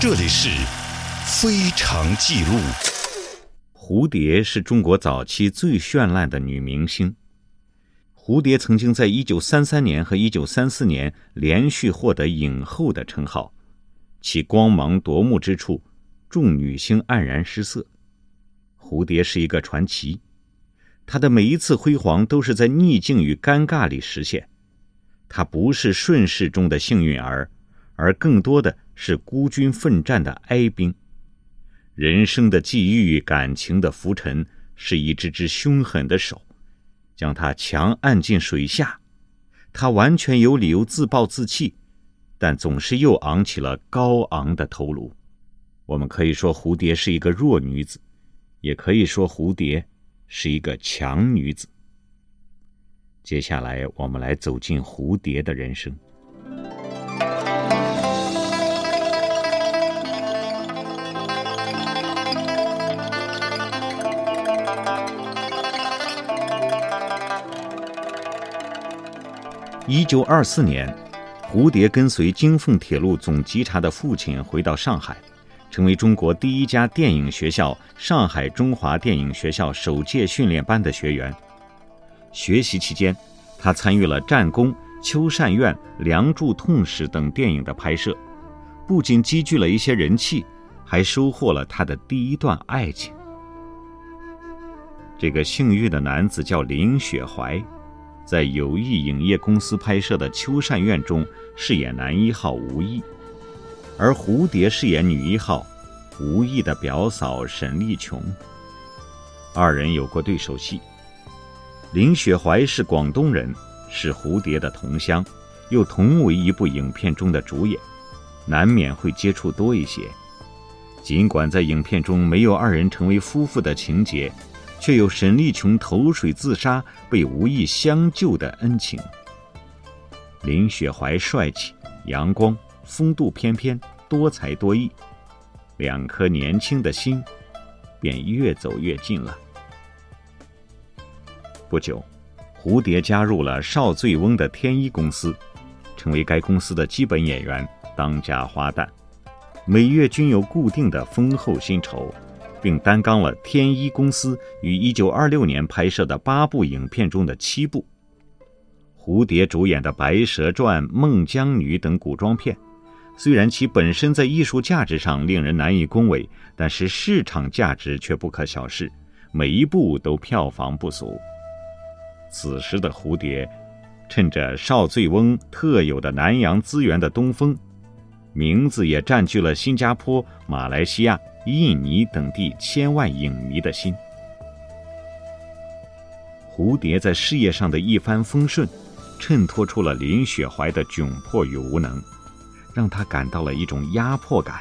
这里是《非常记录》。蝴蝶是中国早期最绚烂的女明星。蝴蝶曾经在1933年和1934年连续获得影后的称号，其光芒夺目之处，众女星黯然失色。蝴蝶是一个传奇，她的每一次辉煌都是在逆境与尴尬里实现。她不是顺势中的幸运儿，而更多的是孤军奋战的哀兵。人生的际遇，感情的浮沉，是一只只凶狠的手。将他强按进水下，他完全有理由自暴自弃，但总是又昂起了高昂的头颅。我们可以说蝴蝶是一个弱女子，也可以说蝴蝶是一个强女子。接下来，我们来走进蝴蝶的人生。一九二四年，蝴蝶跟随京凤铁路总稽查的父亲回到上海，成为中国第一家电影学校——上海中华电影学校首届训练班的学员。学习期间，他参与了《战功》《秋善院》《梁祝痛史》等电影的拍摄，不仅积聚了一些人气，还收获了他的第一段爱情。这个幸运的男子叫林雪怀。在友谊影业公司拍摄的《秋善院》中饰演男一号吴毅，而蝴蝶饰演女一号吴毅的表嫂沈丽琼。二人有过对手戏。林雪怀是广东人，是蝴蝶的同乡，又同为一部影片中的主演，难免会接触多一些。尽管在影片中没有二人成为夫妇的情节。却有沈丽琼投水自杀被吴毅相救的恩情。林雪怀帅气、阳光、风度翩翩、多才多艺，两颗年轻的心便越走越近了。不久，蝴蝶加入了邵醉翁的天一公司，成为该公司的基本演员、当家花旦，每月均有固定的丰厚薪酬。并担纲了天一公司于1926年拍摄的八部影片中的七部。蝴蝶主演的《白蛇传》《孟姜女》等古装片，虽然其本身在艺术价值上令人难以恭维，但是市场价值却不可小视，每一部都票房不俗。此时的蝴蝶，趁着邵醉翁特有的南洋资源的东风，名字也占据了新加坡、马来西亚。印尼等地千万影迷的心。蝴蝶在事业上的一帆风顺，衬托出了林雪怀的窘迫与无能，让他感到了一种压迫感。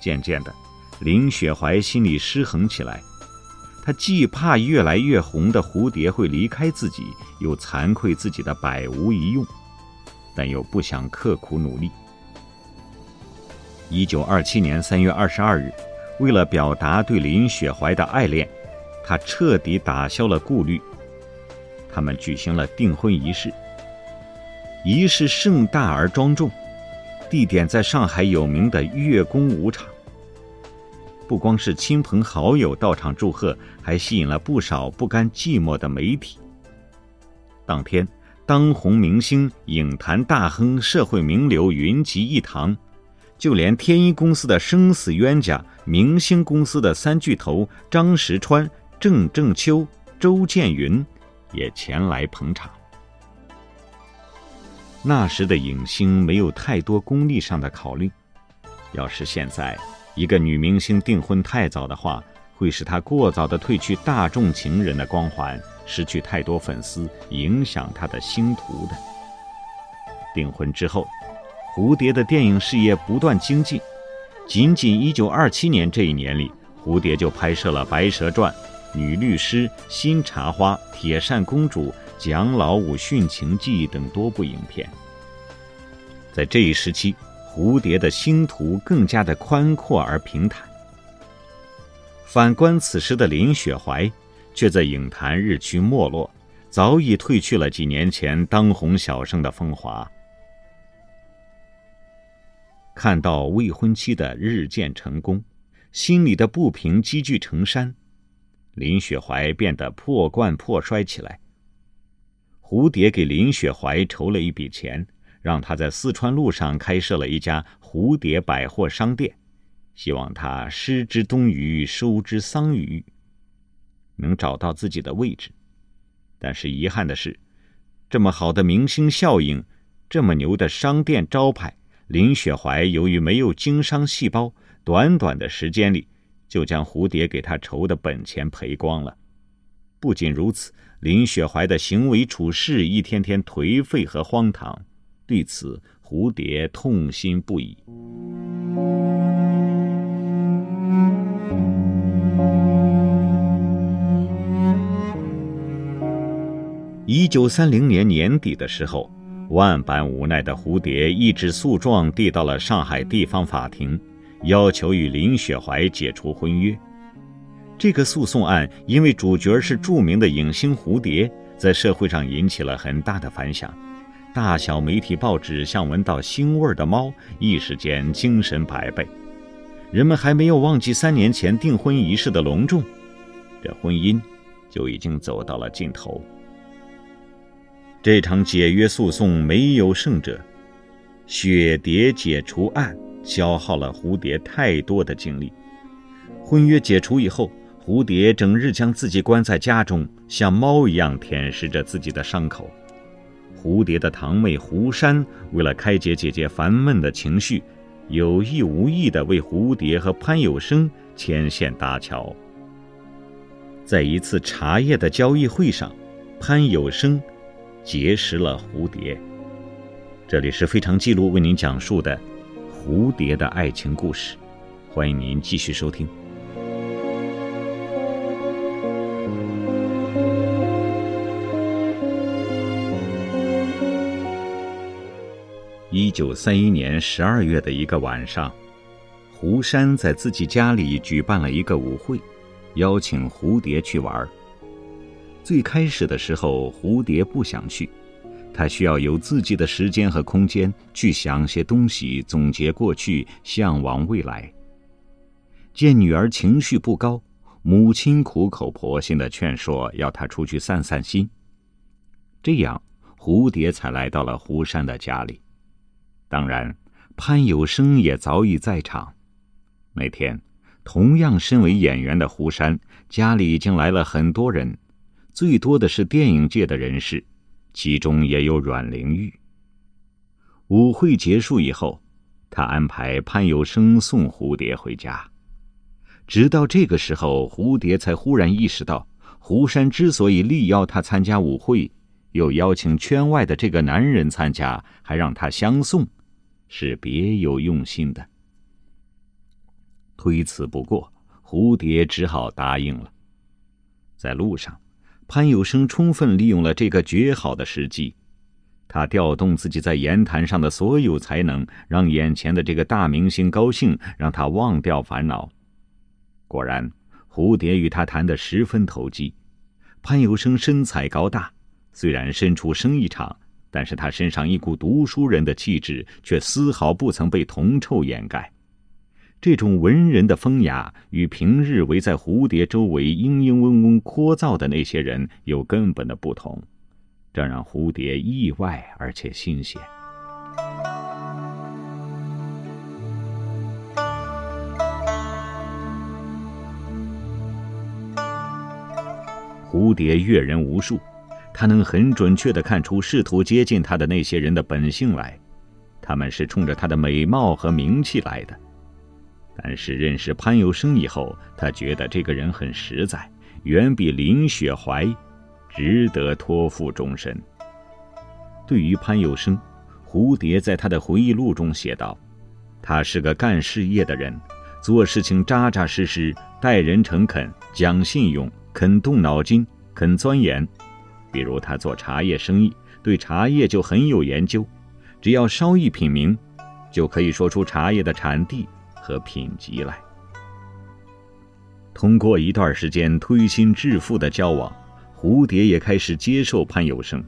渐渐的，林雪怀心里失衡起来，他既怕越来越红的蝴蝶会离开自己，又惭愧自己的百无一用，但又不想刻苦努力。一九二七年三月二十二日，为了表达对林雪怀的爱恋，他彻底打消了顾虑。他们举行了订婚仪式，仪式盛大而庄重，地点在上海有名的月宫舞场。不光是亲朋好友到场祝贺，还吸引了不少不甘寂寞的媒体。当天，当红明星、影坛大亨、社会名流云集一堂。就连天一公司的生死冤家、明星公司的三巨头张石川、郑正秋、周建云也前来捧场。那时的影星没有太多功利上的考虑，要是现在一个女明星订婚太早的话，会使她过早的褪去大众情人的光环，失去太多粉丝，影响她的星途的。订婚之后。蝴蝶的电影事业不断精进，仅仅1927年这一年里，蝴蝶就拍摄了《白蛇传》《女律师》《新茶花》《铁扇公主》《蒋老五殉情记》等多部影片。在这一时期，蝴蝶的星途更加的宽阔而平坦。反观此时的林雪怀，却在影坛日趋没落，早已褪去了几年前当红小生的风华。看到未婚妻的日渐成功，心里的不平积聚成山，林雪怀变得破罐破摔起来。蝴蝶给林雪怀筹了一笔钱，让他在四川路上开设了一家蝴蝶百货商店，希望他失之东隅，收之桑榆，能找到自己的位置。但是遗憾的是，这么好的明星效应，这么牛的商店招牌。林雪怀由于没有经商细胞，短短的时间里就将蝴蝶给他筹的本钱赔光了。不仅如此，林雪怀的行为处事一天天颓废和荒唐，对此蝴蝶痛心不已。一九三零年年底的时候。万般无奈的蝴蝶一纸诉状递到了上海地方法庭，要求与林雪怀解除婚约。这个诉讼案因为主角是著名的影星蝴蝶，在社会上引起了很大的反响。大小媒体报纸像闻到腥味的猫，一时间精神百倍。人们还没有忘记三年前订婚仪式的隆重，这婚姻就已经走到了尽头。这场解约诉讼没有胜者，雪蝶解除案消耗了蝴蝶太多的精力。婚约解除以后，蝴蝶整日将自己关在家中，像猫一样舔舐着自己的伤口。蝴蝶的堂妹胡山为了开解姐姐烦闷的情绪，有意无意地为蝴蝶和潘有生牵线搭桥。在一次茶叶的交易会上，潘有生。结识了蝴蝶。这里是非常记录为您讲述的蝴蝶的爱情故事，欢迎您继续收听。一九三一年十二月的一个晚上，胡山在自己家里举办了一个舞会，邀请蝴蝶去玩。最开始的时候，蝴蝶不想去，他需要有自己的时间和空间去想些东西，总结过去，向往未来。见女儿情绪不高，母亲苦口婆心的劝说，要她出去散散心。这样，蝴蝶才来到了胡山的家里。当然，潘有生也早已在场。那天，同样身为演员的胡山家里已经来了很多人。最多的是电影界的人士，其中也有阮玲玉。舞会结束以后，他安排潘有生送蝴蝶回家。直到这个时候，蝴蝶才忽然意识到，胡山之所以力邀他参加舞会，又邀请圈外的这个男人参加，还让他相送，是别有用心的。推辞不过，蝴蝶只好答应了。在路上。潘有生充分利用了这个绝好的时机，他调动自己在言谈上的所有才能，让眼前的这个大明星高兴，让他忘掉烦恼。果然，蝴蝶与他谈得十分投机。潘有生身材高大，虽然身处生意场，但是他身上一股读书人的气质却丝毫不曾被铜臭掩盖。这种文人的风雅，与平日围在蝴蝶周围嘤嘤嗡嗡聒噪的那些人有根本的不同，这让蝴蝶意外而且新鲜。蝴蝶阅人无数，他能很准确的看出试图接近他的那些人的本性来，他们是冲着他的美貌和名气来的。但是认识潘有生以后，他觉得这个人很实在，远比林雪怀值得托付终身。对于潘有生，蝴蝶在他的回忆录中写道：“他是个干事业的人，做事情扎扎实实，待人诚恳，讲信用，肯动脑筋，肯钻研。比如他做茶叶生意，对茶叶就很有研究，只要稍一品茗，就可以说出茶叶的产地。”和品级来。通过一段时间推心置腹的交往，蝴蝶也开始接受潘有生。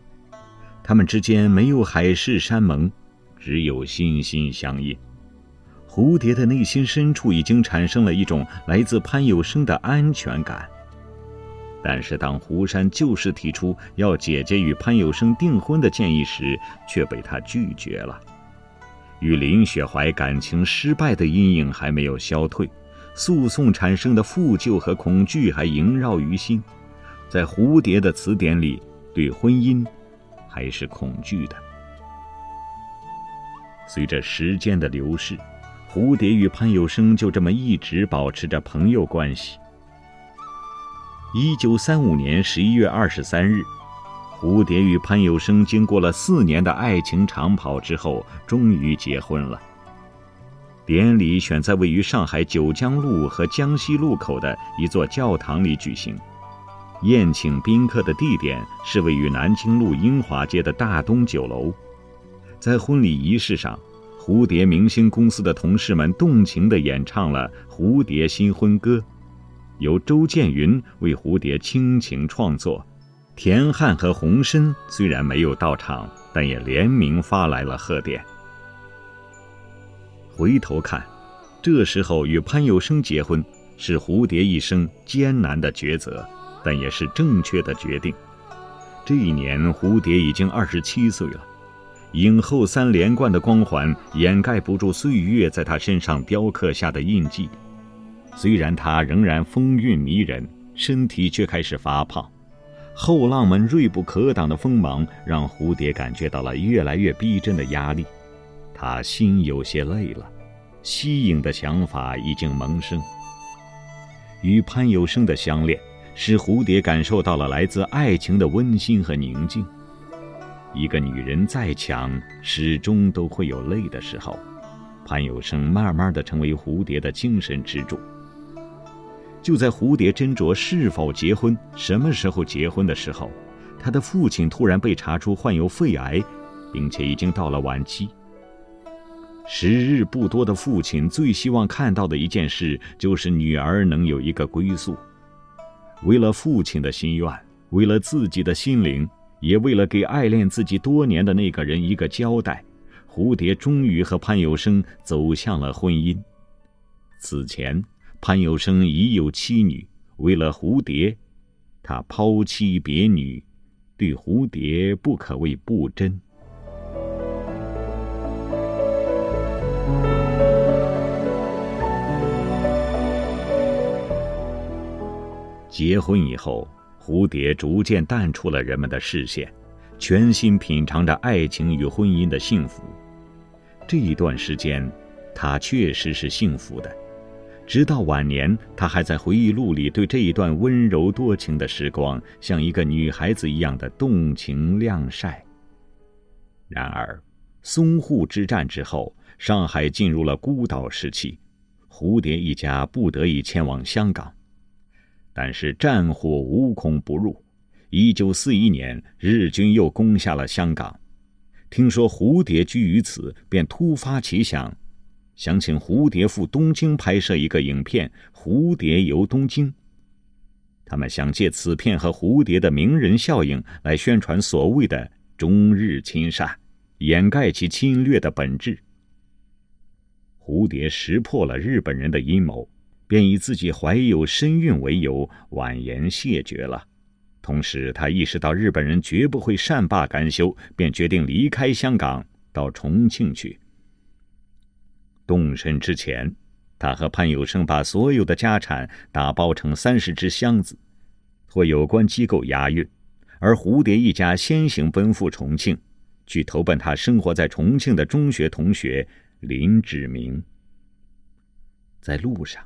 他们之间没有海誓山盟，只有心心相印。蝴蝶的内心深处已经产生了一种来自潘有生的安全感。但是，当胡山就事提出要姐姐与潘有生订婚的建议时，却被他拒绝了。与林雪怀感情失败的阴影还没有消退，诉讼产生的负疚和恐惧还萦绕于心。在蝴蝶的词典里，对婚姻还是恐惧的。随着时间的流逝。蝴蝶与潘有生就这么一直保持着朋友关系。一九三五年十一月二十三日，蝴蝶与潘有生经过了四年的爱情长跑之后，终于结婚了。典礼选在位于上海九江路和江西路口的一座教堂里举行，宴请宾客的地点是位于南京路英华街的大东酒楼。在婚礼仪式上。蝴蝶明星公司的同事们动情地演唱了《蝴蝶新婚歌》，由周建云为蝴蝶倾情创作。田汉和洪深虽然没有到场，但也联名发来了贺电。回头看，这时候与潘有生结婚是蝴蝶一生艰难的抉择，但也是正确的决定。这一年，蝴蝶已经二十七岁了。影后三连冠的光环掩盖不住岁月在她身上雕刻下的印记。虽然她仍然风韵迷人，身体却开始发胖。后浪们锐不可挡的锋芒让蝴蝶感觉到了越来越逼真的压力。她心有些累了，吸引的想法已经萌生。与潘有生的相恋，使蝴蝶感受到了来自爱情的温馨和宁静。一个女人再强，始终都会有累的时候。潘有生慢慢的成为蝴蝶的精神支柱。就在蝴蝶斟酌是否结婚、什么时候结婚的时候，他的父亲突然被查出患有肺癌，并且已经到了晚期。时日不多的父亲最希望看到的一件事，就是女儿能有一个归宿。为了父亲的心愿，为了自己的心灵。也为了给爱恋自己多年的那个人一个交代，蝴蝶终于和潘有生走向了婚姻。此前，潘有生已有妻女，为了蝴蝶，他抛妻别女，对蝴蝶不可谓不真。结婚以后。蝴蝶逐渐淡出了人们的视线，全心品尝着爱情与婚姻的幸福。这一段时间，她确实是幸福的。直到晚年，他还在回忆录里对这一段温柔多情的时光，像一个女孩子一样的动情晾晒。然而，淞沪之战之后，上海进入了孤岛时期，蝴蝶一家不得已迁往香港。但是战火无孔不入。一九四一年，日军又攻下了香港。听说蝴蝶居于此，便突发奇想，想请蝴蝶赴东京拍摄一个影片《蝴蝶游东京》。他们想借此片和蝴蝶的名人效应来宣传所谓的中日亲善，掩盖其侵略的本质。蝴蝶识破了日本人的阴谋。便以自己怀有身孕为由婉言谢绝了，同时他意识到日本人绝不会善罢甘休，便决定离开香港到重庆去。动身之前，他和潘有生把所有的家产打包成三十只箱子，托有关机构押运，而蝴蝶一家先行奔赴重庆，去投奔他生活在重庆的中学同学林志明。在路上。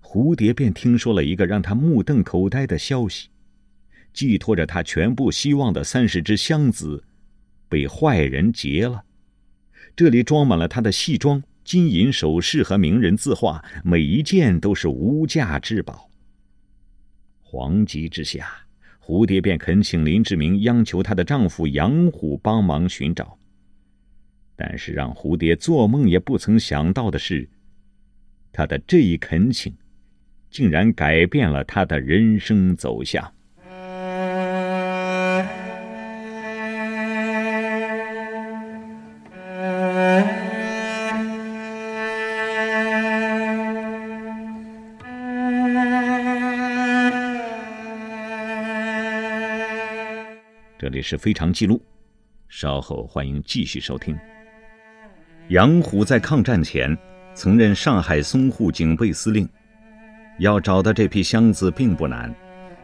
蝴蝶便听说了一个让他目瞪口呆的消息：寄托着他全部希望的三十只箱子，被坏人劫了。这里装满了他的戏装、金银首饰和名人字画，每一件都是无价之宝。惶急之下，蝴蝶便恳请林志明央求她的丈夫杨虎帮忙寻找。但是让蝴蝶做梦也不曾想到的是，他的这一恳请。竟然改变了他的人生走向。里是非常记录，稍后欢迎继续收听。杨虎在抗战前曾任上海淞沪警备司令，要找到这批箱子并不难，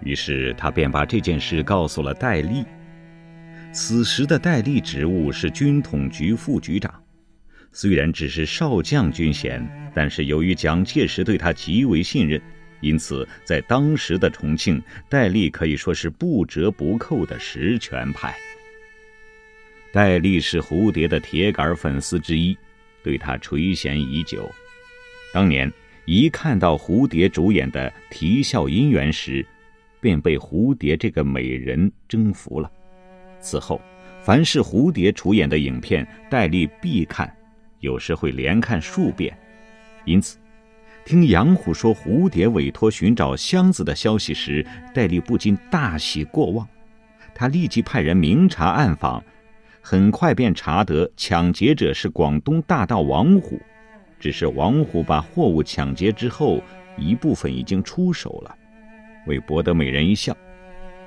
于是他便把这件事告诉了戴笠。此时的戴笠职务是军统局副局长，虽然只是少将军衔，但是由于蒋介石对他极为信任，因此在当时的重庆，戴笠可以说是不折不扣的实权派。戴笠是蝴蝶的铁杆粉丝之一，对他垂涎已久。当年一看到蝴蝶主演的《啼笑姻缘》时，便被蝴蝶这个美人征服了。此后，凡是蝴蝶出演的影片，戴笠必看，有时会连看数遍。因此，听杨虎说蝴蝶委托寻找箱子的消息时，戴笠不禁大喜过望。他立即派人明察暗访。很快便查得抢劫者是广东大盗王虎，只是王虎把货物抢劫之后，一部分已经出手了。为博得美人一笑，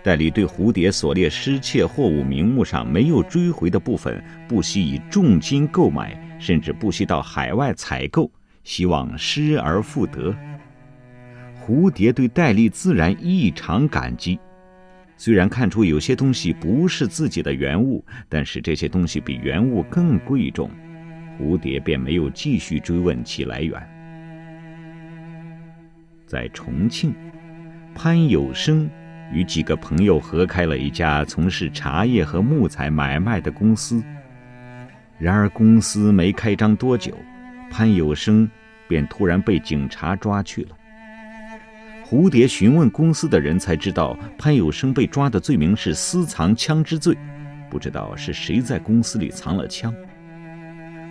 戴笠对蝴蝶所列失窃货物名目上没有追回的部分，不惜以重金购买，甚至不惜到海外采购，希望失而复得。蝴蝶对戴笠自然异常感激。虽然看出有些东西不是自己的原物，但是这些东西比原物更贵重，蝴蝶便没有继续追问其来源。在重庆，潘有生与几个朋友合开了一家从事茶叶和木材买卖的公司。然而公司没开张多久，潘有生便突然被警察抓去了。蝴蝶询问公司的人，才知道潘有生被抓的罪名是私藏枪支罪，不知道是谁在公司里藏了枪。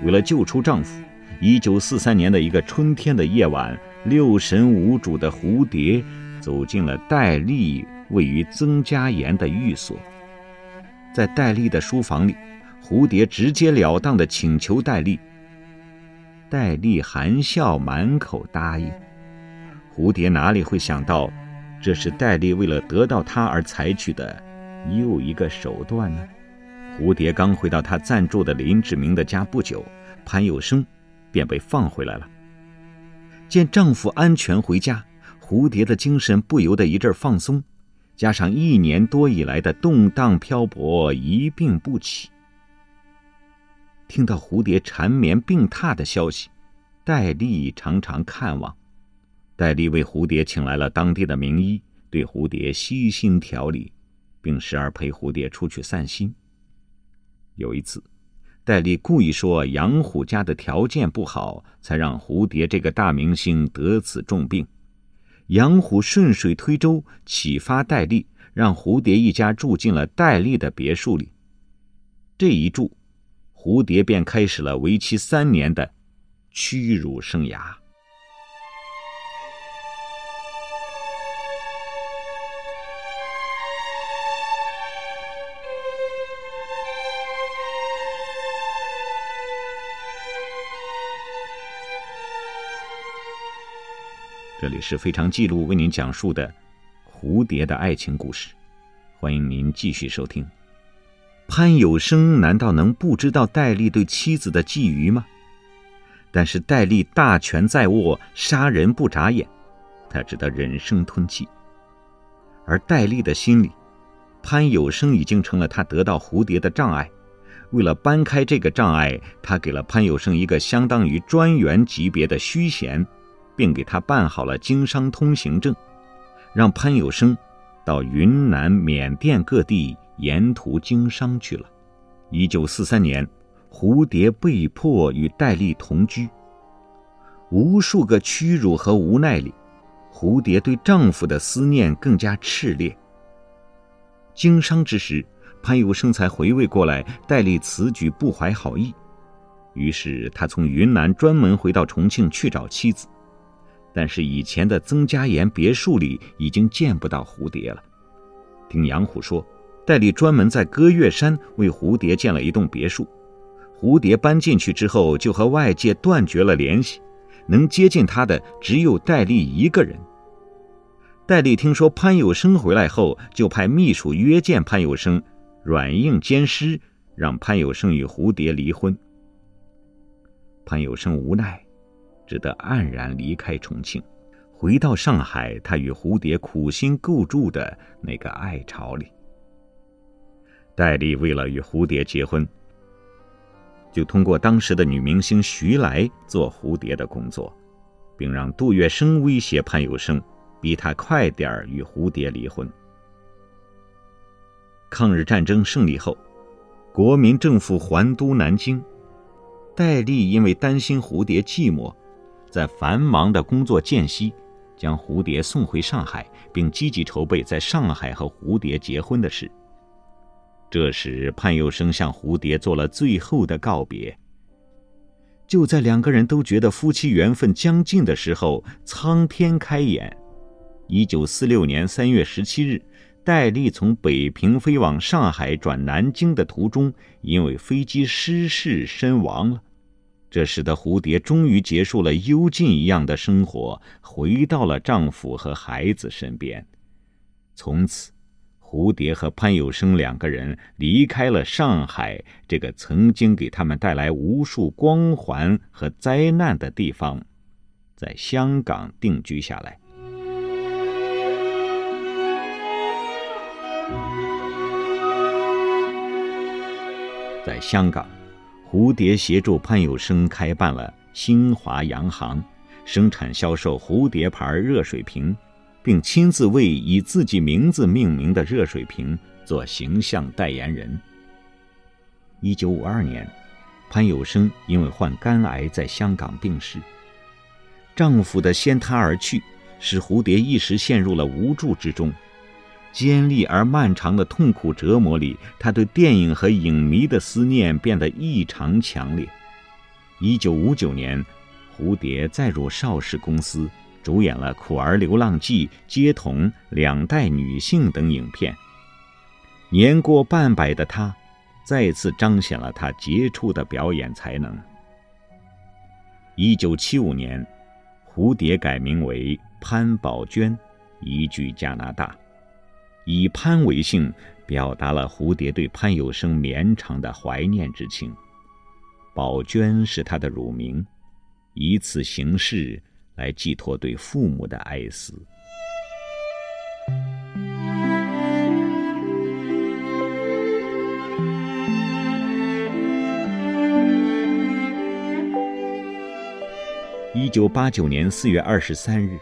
为了救出丈夫，一九四三年的一个春天的夜晚，六神无主的蝴蝶走进了戴笠位于曾家岩的寓所。在戴笠的书房里，蝴蝶直截了当地请求戴笠，戴笠含笑满口答应。蝴蝶哪里会想到，这是戴笠为了得到他而采取的又一个手段呢？蝴蝶刚回到他暂住的林志明的家不久，潘有生便被放回来了。见丈夫安全回家，蝴蝶的精神不由得一阵放松，加上一年多以来的动荡漂泊，一病不起。听到蝴蝶缠绵病榻的消息，戴笠常常看望。戴笠为蝴蝶请来了当地的名医，对蝴蝶悉心调理，并时而陪蝴蝶出去散心。有一次，戴笠故意说杨虎家的条件不好，才让蝴蝶这个大明星得此重病。杨虎顺水推舟，启发戴笠，让蝴蝶一家住进了戴笠的别墅里。这一住，蝴蝶便开始了为期三年的屈辱生涯。这里是非常记录为您讲述的蝴蝶的爱情故事，欢迎您继续收听。潘有生难道能不知道戴笠对妻子的觊觎吗？但是戴笠大权在握，杀人不眨眼，他只得忍声吞气。而戴笠的心里，潘有生已经成了他得到蝴蝶的障碍。为了搬开这个障碍，他给了潘有生一个相当于专员级别的虚衔。并给他办好了经商通行证，让潘有生到云南、缅甸各地沿途经商去了。一九四三年，蝴蝶被迫与戴笠同居。无数个屈辱和无奈里，蝴蝶对丈夫的思念更加炽烈。经商之时，潘有生才回味过来，戴笠此举不怀好意，于是他从云南专门回到重庆去找妻子。但是以前的曾家岩别墅里已经见不到蝴蝶了。听杨虎说，戴笠专门在歌月山为蝴蝶建了一栋别墅。蝴蝶搬进去之后，就和外界断绝了联系，能接近他的只有戴笠一个人。戴笠听说潘有生回来后，就派秘书约见潘有生，软硬兼施，让潘有生与蝴蝶离婚。潘有生无奈，只得黯然离开重庆，回到上海，他与蝴蝶苦心构筑的那个爱巢里。戴笠为了与蝴蝶结婚，就通过当时的女明星徐来做蝴蝶的工作，并让杜月笙威胁潘有生，逼他快点儿与蝴蝶离婚。抗日战争胜利后，国民政府还都南京，戴笠因为担心蝴蝶寂寞，在繁忙的工作间隙，将蝴蝶送回上海，并积极筹备在上海和蝴蝶结婚的事。这时，潘有生向蝴蝶做了最后的告别。就在两个人都觉得夫妻缘分将尽的时候，苍天开眼。一九四六年三月十七日，戴笠从北平飞往上海转南京的途中，因为飞机失事身亡了。这使得蝴蝶终于结束了幽禁一样的生活，回到了丈夫和孩子身边。从此。蝴蝶和潘有生两个人离开了上海这个曾经给他们带来无数光环和灾难的地方，在香港定居下来。在香港，蝴蝶协助潘有生开办了新华洋行，生产销售蝴蝶牌热水瓶。并亲自为以自己名字命名的热水瓶做形象代言人。一九五二年，潘有生因为患肝癌在香港病逝。丈夫的先他而去，使蝴蝶一时陷入了无助之中。尖利而漫长的痛苦折磨里，他对电影和影迷的思念变得异常强烈。一九五九年，蝴蝶再入邵氏公司。主演了《苦儿流浪记》《街童》《两代女性》等影片。年过半百的她，再次彰显了她杰出的表演才能。一九七五年，蝴蝶改名为潘宝娟，移居加拿大，以潘为姓，表达了蝴蝶对潘有生绵长的怀念之情。宝娟是她的乳名，以此形式。来寄托对父母的哀思。一九八九年四月二十三日，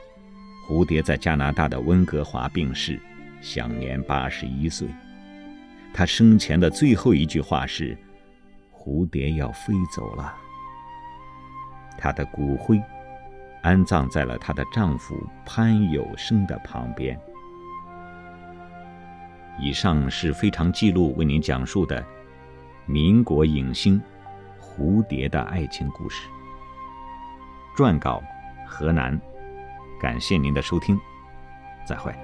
蝴蝶在加拿大的温哥华病逝，享年八十一岁。他生前的最后一句话是：“蝴蝶要飞走了。”他的骨灰。安葬在了她的丈夫潘有生的旁边。以上是非常记录为您讲述的民国影星蝴蝶的爱情故事。撰稿：河南。感谢您的收听，再会。